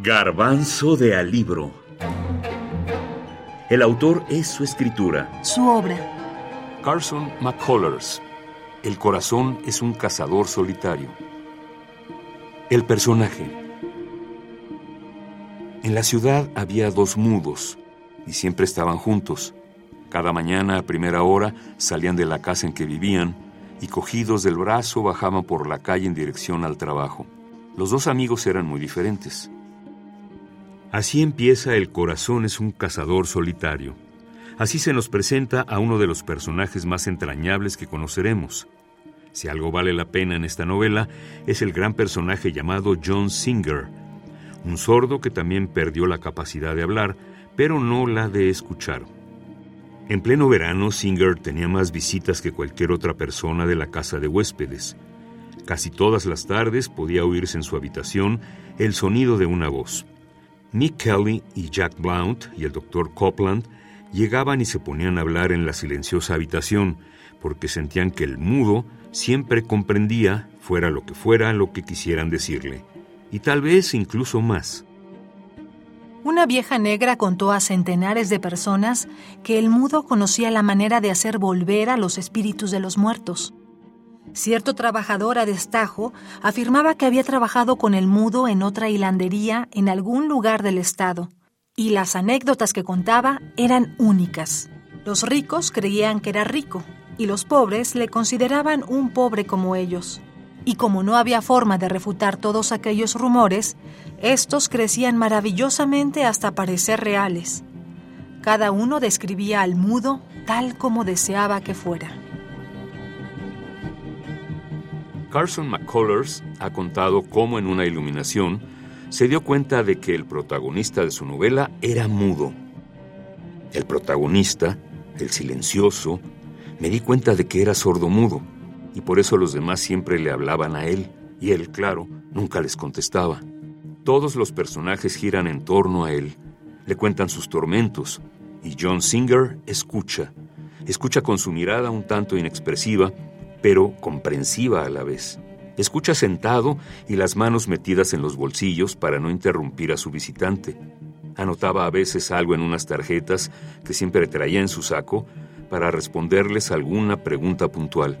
Garbanzo de Alibro. El autor es su escritura. Su obra. Carson McCullers. El corazón es un cazador solitario. El personaje. En la ciudad había dos mudos y siempre estaban juntos. Cada mañana a primera hora salían de la casa en que vivían y cogidos del brazo bajaban por la calle en dirección al trabajo. Los dos amigos eran muy diferentes. Así empieza El corazón es un cazador solitario. Así se nos presenta a uno de los personajes más entrañables que conoceremos. Si algo vale la pena en esta novela, es el gran personaje llamado John Singer, un sordo que también perdió la capacidad de hablar, pero no la de escuchar. En pleno verano, Singer tenía más visitas que cualquier otra persona de la casa de huéspedes. Casi todas las tardes podía oírse en su habitación el sonido de una voz. Nick Kelly y Jack Blount y el doctor Copland llegaban y se ponían a hablar en la silenciosa habitación, porque sentían que el mudo siempre comprendía, fuera lo que fuera, lo que quisieran decirle, y tal vez incluso más. Una vieja negra contó a centenares de personas que el mudo conocía la manera de hacer volver a los espíritus de los muertos. Cierto trabajador a destajo afirmaba que había trabajado con el mudo en otra hilandería en algún lugar del estado, y las anécdotas que contaba eran únicas. Los ricos creían que era rico, y los pobres le consideraban un pobre como ellos. Y como no había forma de refutar todos aquellos rumores, estos crecían maravillosamente hasta parecer reales. Cada uno describía al mudo tal como deseaba que fuera. Carson McCullers ha contado cómo en una iluminación se dio cuenta de que el protagonista de su novela era mudo. El protagonista, el silencioso, me di cuenta de que era sordo-mudo y por eso los demás siempre le hablaban a él y él, claro, nunca les contestaba. Todos los personajes giran en torno a él, le cuentan sus tormentos y John Singer escucha. Escucha con su mirada un tanto inexpresiva pero comprensiva a la vez. Escucha sentado y las manos metidas en los bolsillos para no interrumpir a su visitante. Anotaba a veces algo en unas tarjetas que siempre traía en su saco para responderles alguna pregunta puntual.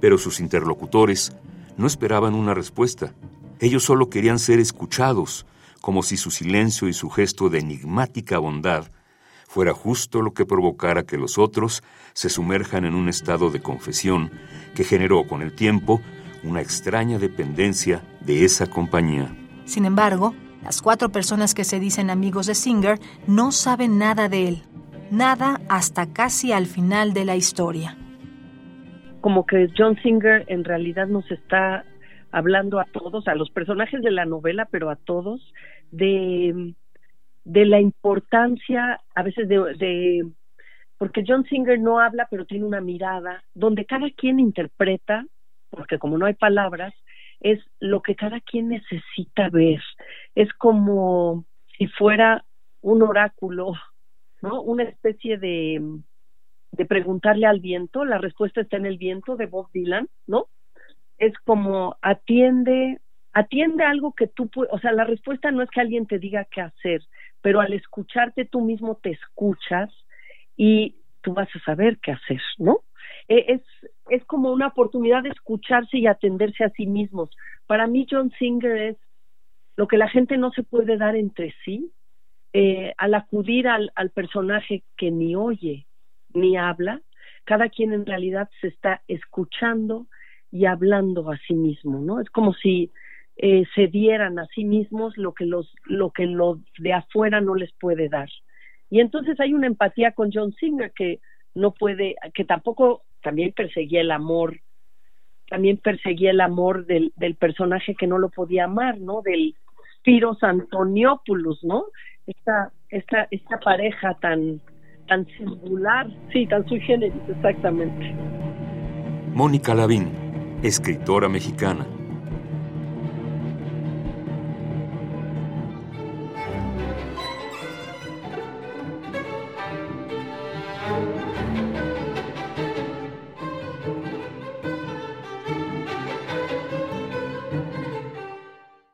Pero sus interlocutores no esperaban una respuesta. Ellos solo querían ser escuchados, como si su silencio y su gesto de enigmática bondad fuera justo lo que provocara que los otros se sumerjan en un estado de confesión que generó con el tiempo una extraña dependencia de esa compañía. Sin embargo, las cuatro personas que se dicen amigos de Singer no saben nada de él, nada hasta casi al final de la historia. Como que John Singer en realidad nos está hablando a todos, a los personajes de la novela, pero a todos, de de la importancia a veces de, porque John Singer no habla pero tiene una mirada donde cada quien interpreta porque como no hay palabras es lo que cada quien necesita ver. Es como si fuera un oráculo no una especie de de preguntarle al viento la respuesta está en el viento de Bob Dylan no es como atiende atiende algo que tú o sea, la respuesta no es que alguien te diga qué hacer, pero al escucharte tú mismo te escuchas y tú vas a saber qué hacer, ¿no? E, es, es como una oportunidad de escucharse y atenderse a sí mismos. Para mí John Singer es lo que la gente no se puede dar entre sí eh, al acudir al, al personaje que ni oye ni habla, cada quien en realidad se está escuchando y hablando a sí mismo, ¿no? Es como si eh, se dieran a sí mismos lo que los lo que lo de afuera no les puede dar. Y entonces hay una empatía con John Singer que no puede que tampoco también perseguía el amor también perseguía el amor del, del personaje que no lo podía amar no del Spiros Antoniopoulos no esta esta esta pareja tan tan singular sí tan sui generis exactamente. Mónica Lavín escritora mexicana